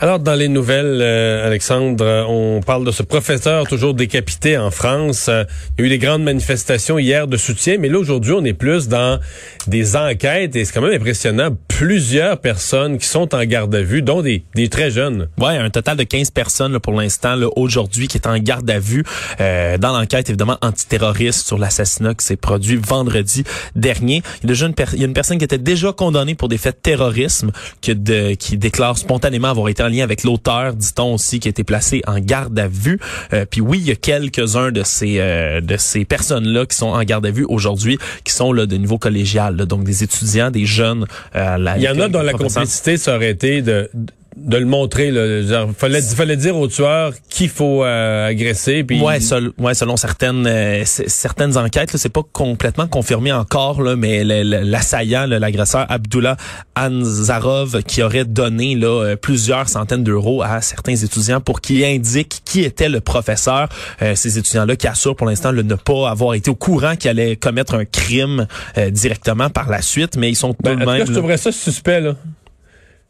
Alors, dans les nouvelles, euh, Alexandre, on parle de ce professeur toujours décapité en France. Il y a eu des grandes manifestations hier de soutien, mais là, aujourd'hui, on est plus dans des enquêtes et c'est quand même impressionnant. Plusieurs personnes qui sont en garde à vue, dont des, des très jeunes. Ouais, un total de 15 personnes là, pour l'instant, aujourd'hui, qui est en garde à vue euh, dans l'enquête, évidemment, antiterroriste sur l'assassinat qui s'est produit vendredi dernier. Il y, a déjà une il y a une personne qui était déjà condamnée pour des faits de terrorisme qui, de, qui déclare spontanément avoir été en lien avec l'auteur, dit-on aussi, qui a été placé en garde à vue. Euh, puis oui, il y a quelques-uns de ces euh, de ces personnes-là qui sont en garde à vue aujourd'hui, qui sont là de niveau collégial, donc des étudiants, des jeunes. Euh, il y en a dont la complicité ça aurait été de de le montrer. Là. Genre, fallait, fallait dire au tueur qu'il faut euh, agresser. Puis... Ouais, ouais, selon certaines euh, certaines enquêtes, c'est pas complètement confirmé encore, là, mais l'assaillant, l'agresseur Abdullah Anzarov, qui aurait donné là, euh, plusieurs centaines d'euros à certains étudiants pour qu'ils indiquent qui était le professeur. ces étudiants-là qui assurent pour l'instant ne pas avoir été au courant qu'il allait commettre un crime directement par la suite, mais ils sont ben, tout de même... je trouverais ça suspect, là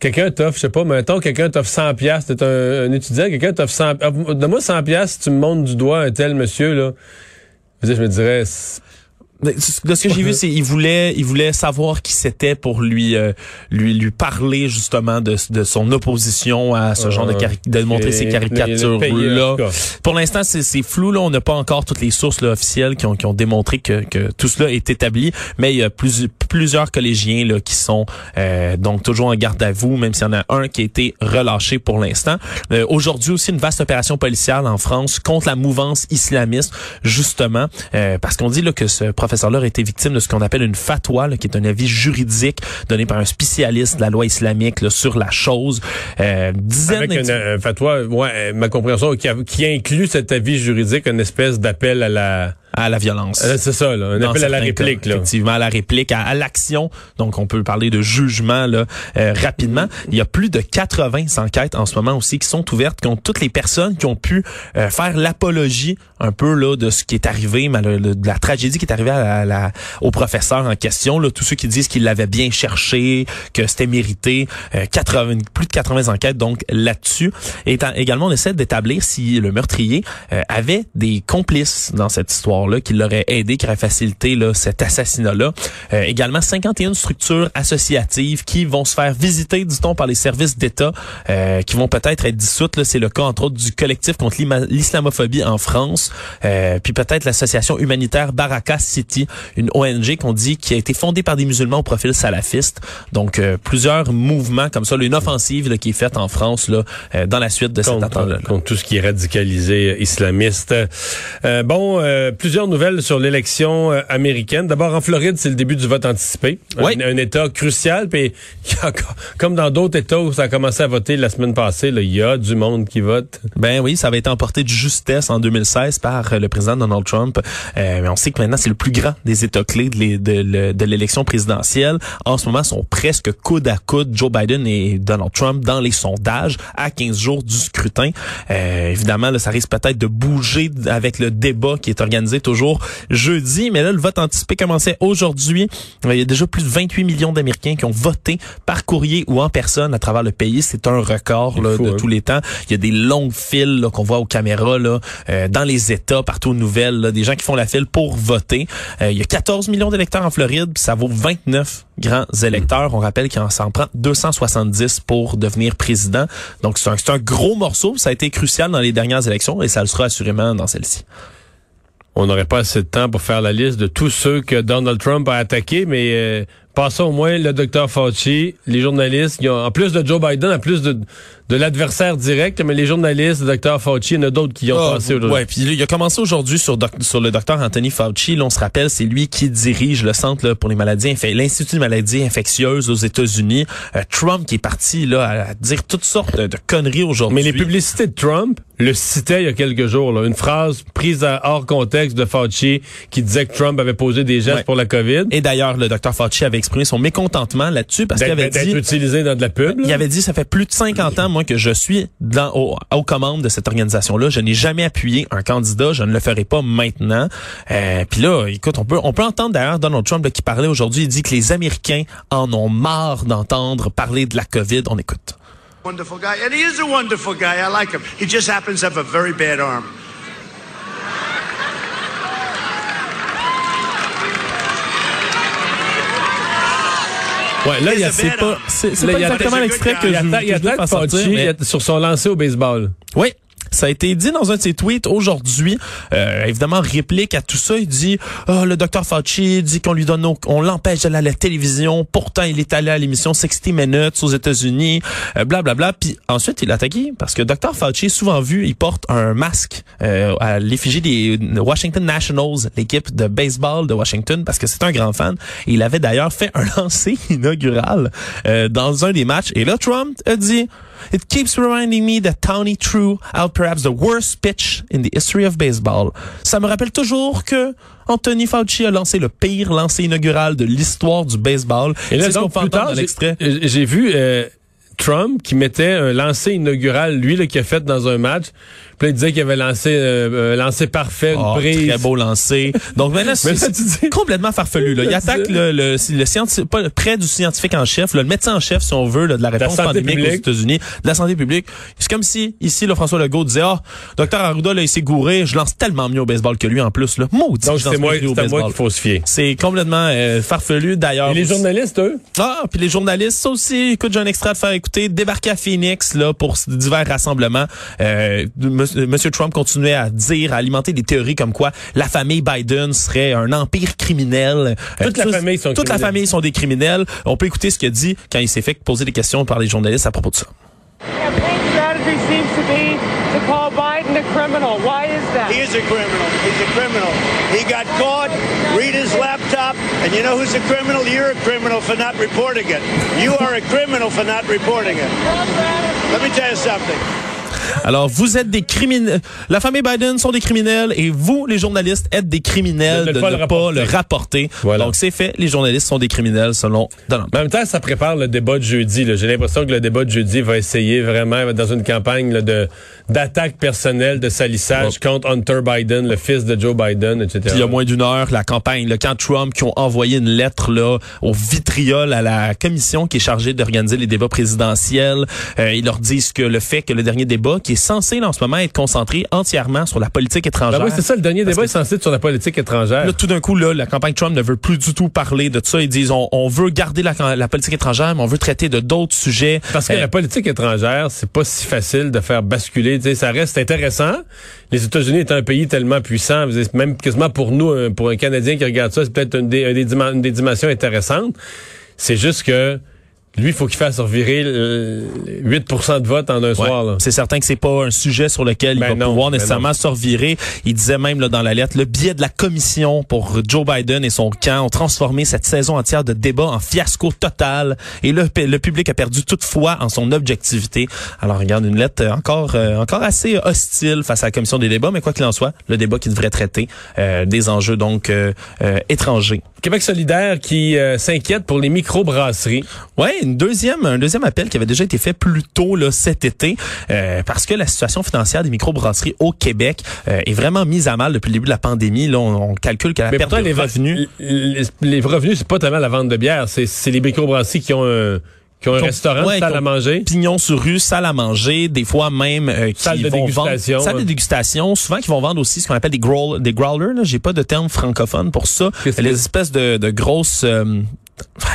quelqu'un t'offre, je sais pas, mettons, quelqu'un t'offre 100 pièces, t'es un, un, étudiant, quelqu'un t'offre 100 donne-moi 100 pièces tu me montres du doigt un tel monsieur, là. Je me dirais, de ce que j'ai vu, c'est il voulait, il voulait savoir qui c'était pour lui, euh, lui, lui parler justement de, de son opposition à ce genre de, de montrer ces caricatures là. Pour l'instant, c'est flou là. On n'a pas encore toutes les sources là, officielles qui ont, qui ont démontré que, que tout cela est établi, mais il y a plus, plusieurs collégiens là qui sont euh, donc toujours en garde à vous, même s'il y en a un qui a été relâché pour l'instant. Euh, aujourd'hui aussi une vaste opération policière en France contre la mouvance islamiste, justement, parce qu'on dit là que ce professeur-là a été victime de ce qu'on appelle une fatwa, qui est un avis juridique donné par un spécialiste de la loi islamique sur la chose. Euh, Avec un, fatwa, ouais, ma compréhension, qui, qui inclut cet avis juridique, une espèce d'appel à la à la violence. Euh, c'est ça, là, un appel à la réplique. là. Effectivement, à la réplique, à, l'action. Donc, on peut parler de jugement là, euh, rapidement. Il y a plus de 80 enquêtes en ce moment aussi qui sont ouvertes contre toutes les personnes qui ont pu euh, faire l'apologie un peu là de ce qui est arrivé, de la tragédie qui est arrivée à la, au professeur en question. Là, tous ceux qui disent qu'il l'avait bien cherché, que c'était mérité. 80, plus de 80 enquêtes donc là-dessus. Et également, on essaie d'établir si le meurtrier avait des complices dans cette histoire là qui l'aurait aidé, qui aurait facilité là, cet assassinat-là. Euh, également, 51 structures associatives qui vont se faire visiter, dit-on, par les services d'État, euh, qui vont peut-être être dissoutes. C'est le cas, entre autres, du collectif contre l'islamophobie en France, euh, puis peut-être l'association humanitaire Baraka City, une ONG qu'on dit qui a été fondée par des musulmans au profil salafiste. Donc, plusieurs mouvements comme ça, une offensive là, qui est faite en France là, dans la suite de cette attentat-là. Contre tout ce qui est radicalisé islamiste. bon, plus plusieurs nouvelles sur l'élection euh, américaine. D'abord, en Floride, c'est le début du vote anticipé. Oui. Un, État crucial. Puis, comme dans d'autres États où ça a commencé à voter la semaine passée, il y a du monde qui vote. Ben oui, ça avait été emporté de justesse en 2016 par euh, le président Donald Trump. Euh, mais on sait que maintenant, c'est le plus grand des États clés de l'élection présidentielle. En ce moment, sont presque coude à coude Joe Biden et Donald Trump dans les sondages à 15 jours du scrutin. évidemment, là, ça risque peut-être de bouger avec le débat qui est organisé toujours jeudi. Mais là, le vote anticipé commençait aujourd'hui. Il y a déjà plus de 28 millions d'Américains qui ont voté par courrier ou en personne à travers le pays. C'est un record là, de hein. tous les temps. Il y a des longues files qu'on voit aux caméras là, euh, dans les États, partout aux nouvelles, des gens qui font la file pour voter. Euh, il y a 14 millions d'électeurs en Floride, ça vaut 29 grands électeurs. On rappelle qu'il s'en prend 270 pour devenir président. Donc c'est un, un gros morceau. Ça a été crucial dans les dernières élections et ça le sera assurément dans celle-ci on n'aurait pas assez de temps pour faire la liste de tous ceux que Donald Trump a attaqués, mais euh, passons au moins le docteur Fauci, les journalistes, en plus de Joe Biden, en plus de, de l'adversaire direct, mais les journalistes, le docteur Fauci, il y en a d'autres qui ont ah, passé aujourd'hui. Ouais, puis il a commencé aujourd'hui sur, sur le docteur Anthony Fauci. Là, on se rappelle, c'est lui qui dirige le centre là, pour les maladies, l'Institut de maladies infectieuses aux États-Unis. Euh, Trump qui est parti là à dire toutes sortes de, conneries aujourd'hui. Mais les publicités de Trump le citaient il y a quelques jours. Là, une phrase prise hors contexte de Fauci qui disait que Trump avait posé des gestes pour la COVID. Et d'ailleurs, le docteur Fauci avait exprimé son mécontentement là-dessus parce qu'il avait dit utilisé dans de la pub. Il avait dit ça fait plus de 50 ans moi que je suis dans aux, commandes de cette organisation là, je n'ai jamais appuyé un candidat, je ne le ferai pas maintenant. Euh, puis là, écoute, on peut on peut entendre d'ailleurs Donald Trump qui parlait aujourd'hui, il dit que les Américains en ont marre d'entendre parler de la Covid. On écoute. Wonderful guy, and he is a wonderful guy. I like him. He just happens to have a very bad arm. Ouais, là, il y a, c'est pas, c'est, pas exactement l'extrait que je, a sur son lancer au baseball. Oui. Ça a été dit dans un de ses tweets aujourd'hui. Euh, évidemment, réplique à tout ça. Il dit, oh, le docteur Fauci dit qu'on lui donne, on l'empêche d'aller à la télévision. Pourtant, il est allé à l'émission 60 Minutes aux États-Unis, blablabla. Euh, bla, bla. Puis ensuite, il a attaqué parce que docteur Fauci est souvent vu, il porte un masque euh, à l'effigie des Washington Nationals, l'équipe de baseball de Washington, parce que c'est un grand fan. il avait d'ailleurs fait un lancer inaugural euh, dans un des matchs. Et là, Trump a dit, It keeps reminding me that Tony threw out perhaps the worst pitch in the history of baseball. Ça me rappelle toujours que Anthony Fauci a lancé le pire lancer inaugural de l'histoire du baseball. Et là, donc, plus tard, j'ai vu euh, Trump qui mettait un lancer inaugural, lui, là, qui a fait dans un match. Puis il disait qu'il avait lancé euh, euh lancé parfait, une brise. Très beau lancé. Donc maintenant, c'est complètement farfelu. Là. Il attaque le, le, le scientifique, pas près du scientifique en chef, le médecin en chef, si on veut, là, de la réponse pandémique aux États-Unis, de la santé publique. C'est comme si ici, le François Legault disait, ah, oh, docteur Arruda, là, il s'est gouré, je lance tellement mieux au baseball que lui en plus. Là. Maudit, Donc c'est moi, moi qu'il faut se fier. C'est complètement euh, farfelu d'ailleurs. Et les journalistes, eux? Ah, puis les journalistes, ça aussi, écoute, j'ai un extrait de faire écouter, débarquer à Phoenix là pour divers rassemblements. Euh, Monsieur Trump continue continuait à dire, à alimenter des théories comme quoi la famille Biden serait un empire criminel. Euh, toute la famille sont Toute la famille sont des criminels. On peut écouter ce qu'il a dit quand il s'est fait poser des questions par les journalistes à propos de ça. to call Biden a criminal. Why is that? He is a criminal. He's a criminal. He got caught, read his laptop, and you know who's a criminal? You're a criminal for not reporting it. You are a criminal for not reporting it. Let me tell you something. Alors, vous êtes des criminels. La famille Biden sont des criminels et vous, les journalistes, êtes des criminels de, ne pas, le, rapporter. Donc, c'est fait. Les journalistes sont des criminels selon Donald En même temps, ça prépare le débat de jeudi. J'ai l'impression que le débat de jeudi va essayer vraiment, dans une campagne de d'attaque personnelle, de salissage contre Hunter Biden, le fils de Joe Biden, etc. il y a moins d'une heure, la campagne, le camp Trump qui ont envoyé une lettre là au vitriol à la commission qui est chargée d'organiser les débats présidentiels. Euh, ils leur disent que le fait que le dernier débat qui est censé en ce moment être concentré entièrement sur la politique étrangère. Ben oui, c'est ça, le dernier débat est censé être sur la politique étrangère. Là, tout d'un coup, là, la campagne Trump ne veut plus du tout parler de ça. Ils disent, on, veut garder la, la, politique étrangère, mais on veut traiter de d'autres sujets. Parce que euh, la politique étrangère, c'est pas si facile de faire basculer. ça reste intéressant. Les États-Unis est un pays tellement puissant, même quasiment pour nous, pour un Canadien qui regarde ça, c'est peut-être une des, une des dimensions intéressantes. C'est juste que lui, il faut qu'il fasse revirer 8 de vote en un soir. C'est certain que c'est pas un sujet sur lequel il ben va pouvoir ben nécessairement se revirer. Il disait même là, dans la lettre, le biais de la commission pour Joe Biden et son camp ont transformé cette saison entière de débat en fiasco total. Et le, le public a perdu toute foi en son objectivité. Alors, regarde, une lettre encore, euh, encore assez hostile face à la commission des débats, mais quoi qu'il en soit, le débat qui devrait traiter euh, des enjeux donc euh, étrangers. Québec solidaire qui s'inquiète pour les microbrasseries. Ouais, une deuxième, un deuxième appel qui avait déjà été fait plus tôt là, cet été, euh, parce que la situation financière des microbrasseries au Québec euh, est vraiment mise à mal depuis le début de la pandémie. Là, on, calcule qu'à la perte de les revenus... Les, les revenus, c'est pas tellement la vente de bière, c'est les microbrasseries qui ont un qui ont un restaurant, salle à manger. Pignon sur rue, salle à manger, des fois même euh, qui salle de vont dégustation, vendre salle de dégustation, souvent qui vont vendre aussi ce qu'on appelle des growl, des growlers, j'ai pas de terme francophone pour ça, les espèces de, de grosses euh,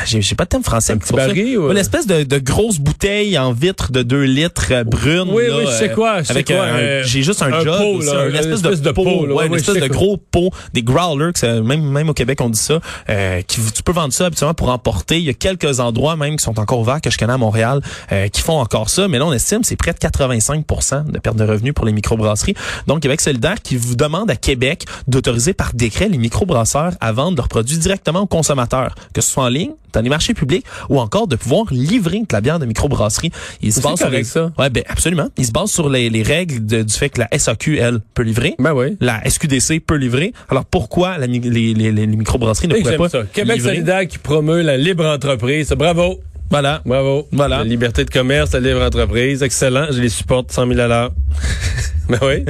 j'ai pas de terme français. Un petit baril ou... L'espèce de, de grosse bouteille en vitre de 2 litres euh, brune. Oui, oui, je sais quoi. Je avec quoi, euh, j'ai juste un, un job, pot, là, une espèce, de, pot, ouais, une espèce de gros pot, des growlers, que même même au Québec on dit ça. Euh, qui, tu peux vendre ça habituellement pour emporter. Il y a quelques endroits même qui sont encore ouverts que je connais à Montréal euh, qui font encore ça, mais là on estime c'est près de 85% de perte de revenus pour les microbrasseries. Donc Québec solidaire qui vous demande à Québec d'autoriser par décret les microbrasseurs à vendre leurs produits directement aux consommateurs, que ce soit en ligne, dans les marchés publics, ou encore de pouvoir livrer de la bière de microbrasserie. Il se base sur les... ça. Ouais, ben absolument. Il se base sur les, les règles de- du fait que la SAQ, elle, peut livrer. Ben oui. La SQDC peut livrer. Alors pourquoi la les, les, les microbrasseries ne pourraient pas ça. Québec livrer? solidaire qui promeut la libre entreprise. Bravo. Voilà. Bravo. Voilà. La liberté de commerce, la libre entreprise. Excellent. Je les supporte 100 000 à l'heure. ben oui.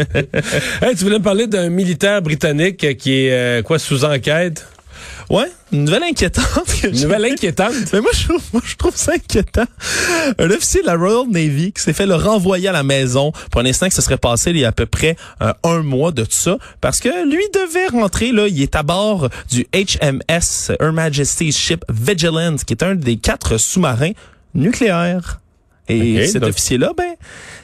hey, tu voulais me parler d'un militaire britannique qui est, euh, quoi, sous enquête? Ouais, une nouvelle inquiétante. Une nouvelle inquiétante. Mais moi je, trouve, moi, je trouve ça inquiétant. Un officier de la Royal Navy qui s'est fait le renvoyer à la maison pour un instant que ce serait passé il y a à peu près euh, un mois de ça, parce que lui devait rentrer, là, il est à bord du HMS Her Majesty's Ship Vigilant, qui est un des quatre sous-marins nucléaires. Et cet donc- officier-là, ben,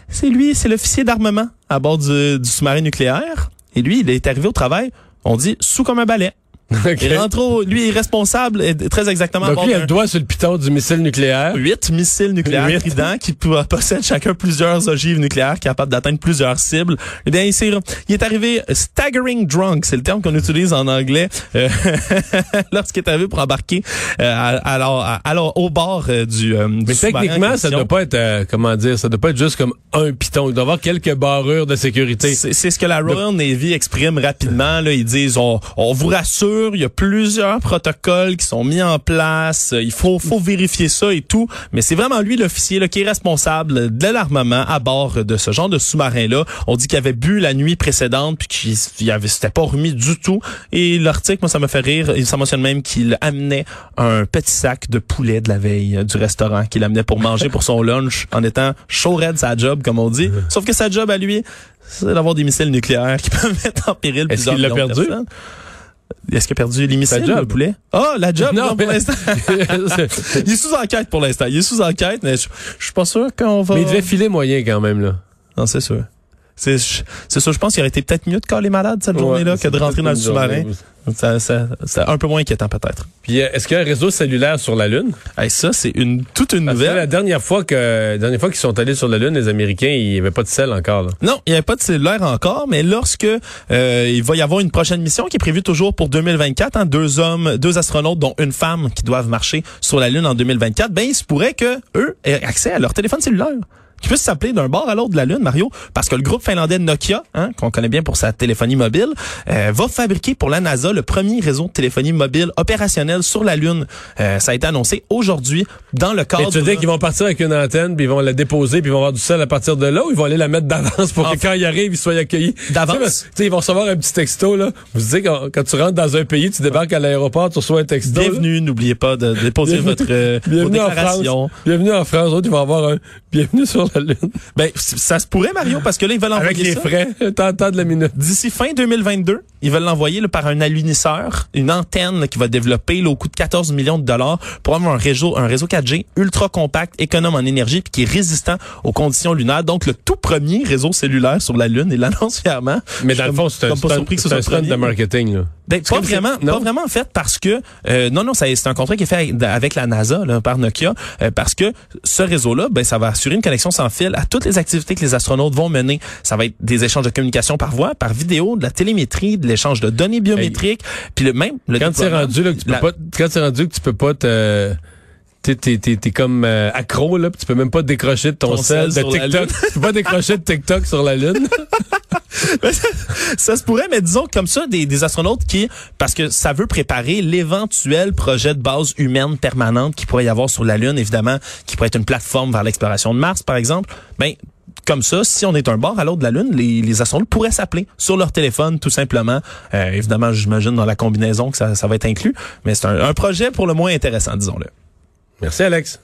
c'est lui, c'est l'officier d'armement à bord du, du sous-marin nucléaire. Et lui, il est arrivé au travail, on dit, sous comme un balai. OK. Il rentre au, lui, est responsable, et très exactement. Donc lui, il a le doigt sur le piton du missile nucléaire. Huit missiles nucléaires Huit. Trident qui po- possèdent chacun plusieurs ogives nucléaires capables d'atteindre plusieurs cibles. Eh bien, il, s'est- il est arrivé staggering drunk, c'est le terme qu'on utilise en anglais, euh, lorsqu'il est arrivé pour embarquer euh, alors, alors au bord euh, du, euh, du Mais techniquement, ça doit pas être, euh, comment dire, ça doit pas être juste comme un piton. Il doit y avoir quelques barrures de sécurité. C'est c'est ce que la Royal Navy exprime rapidement. Là, ils disent on, on vous rassure, il y a plusieurs protocoles qui sont mis en place. Il faut, faut vérifier ça et tout. Mais c'est vraiment lui l'officier qui est responsable de l'armement à bord de ce genre de sous-marin-là. On dit qu'il avait bu la nuit précédente puis qu'il il avait s'était pas remis du tout. Et l'article, moi, ça me fait rire. Il s'en mentionne même qu'il amenait un petit sac de poulet de la veille euh, du restaurant qu'il amenait pour manger pour son lunch en étant chaud raide sa job, comme on dit. Sauf que sa job à lui, c'est d'avoir des missiles nucléaires qui peuvent mettre en péril Est-ce plusieurs qu'il l'a perdu? personnes. Est-ce qu'il a perdu job. le poulet? Ah, la job, non, pour l'instant. il est sous enquête pour l'instant. Il est sous enquête, mais je, je suis pas sûr qu'on va... Mais il devait filer moyen quand même, là. Non, c'est sûr. C'est sûr, je pense qu'il aurait été peut-être mieux de caler malade cette journée-là que de rentrer dans le sous-marin. Ça, ça, c'est un peu moins inquiétant peut-être. Puis, euh, est-ce qu'il y a un réseau cellulaire sur la Lune? Hey, ça, c'est une toute une Parce que nouvelle. la dernière fois que, la dernière fois qu'ils sont allés sur la Lune, les Américains, il n'y avait pas de sel encore, là. Non, il n'y avait pas de cellulaire encore, mais lorsque euh, il va y avoir une prochaine mission qui est prévue toujours pour 2024, hein, deux hommes, deux astronautes, dont une femme, qui doivent marcher sur la Lune en 2024, ben il se pourrait que eux aient accès à leur téléphone cellulaire qui puisse s'appeler d'un bord à l'autre de la Lune, Mario, parce que le groupe finlandais Nokia, hein, qu'on connaît bien pour sa téléphonie mobile, euh, va fabriquer pour la NASA le premier réseau de téléphonie mobile opérationnel sur la Lune. Euh, ça a été annoncé aujourd'hui dans le cadre... Mais tu veux dire qu'ils vont partir avec une antenne, puis ils vont la déposer, puis ils vont avoir du sel à partir de là, ou ils vont aller la mettre d'avance pour En que quand ils arrivent, ils soient accueillis? D'avance? Ils vont recevoir un petit texto, là. Vous savez, quand, quand tu rentres dans un pays, tu débarques à l'aéroport, tu reçois un texto. Bienvenue, n'oubliez pas de déposer votre euh, vos Bienvenue en déclarations. France. Bienvenue en France. Autres, ils vont avoir un bienvenue sur la Lune. Ben, ça se pourrait, Mario, parce que là, ils veulent envoyer Avec les ça. frais. Tant de la minute. D'ici fin 2022, ils veulent l'envoyer par un alunisseur, une antenne là, qui va développer là, au coût de 14 millions de dollars pour avoir un réseau, un réseau 4G ultra compact, économe en énergie, puis qui est résistant aux conditions lunaires. Donc, le tout premier réseau cellulaire sur la Lune, il l'annonce fièrement. Mais dans le fond, c'est un, pas surpris que ce un de marketing, là. Ben, pas vraiment, non? pas vraiment en fait parce que euh, non non c'est un contrat qui est fait avec, la NASA là, par Nokia euh, parce que ce réseau-là ben ça va assurer une connexion sans fil à toutes les activités que les astronautes vont mener. Ça va être des échanges de communication par voix, par vidéo, de la télémétrie, de l'échange de données biométriques, puis le même le Quand c'est rendu, là, que tu peux la- pas, quand c'est rendu que tu peux pas te, t'es, t'es, t'es, comme euh, accro, là, puis tu peux même pas décrocher de ton, Ton sel, de TikTok. tu peux pas décrocher de TikTok sur la Lune. ça se pourrait, mais disons comme ça, des, des astronautes qui, parce que ça veut préparer l'éventuel projet de base humaine permanente qui pourrait y avoir sur la Lune, évidemment, qui pourrait être une plateforme vers l'exploration de Mars, par exemple. Ben, comme ça, si on est un bord à l'autre de la Lune, les, les astronautes pourraient s'appeler sur leur téléphone, tout simplement. Euh, évidemment, j'imagine dans la combinaison que ça, ça va être inclus, mais c'est un, un projet pour le moins intéressant, disons-le. Merci, Alex.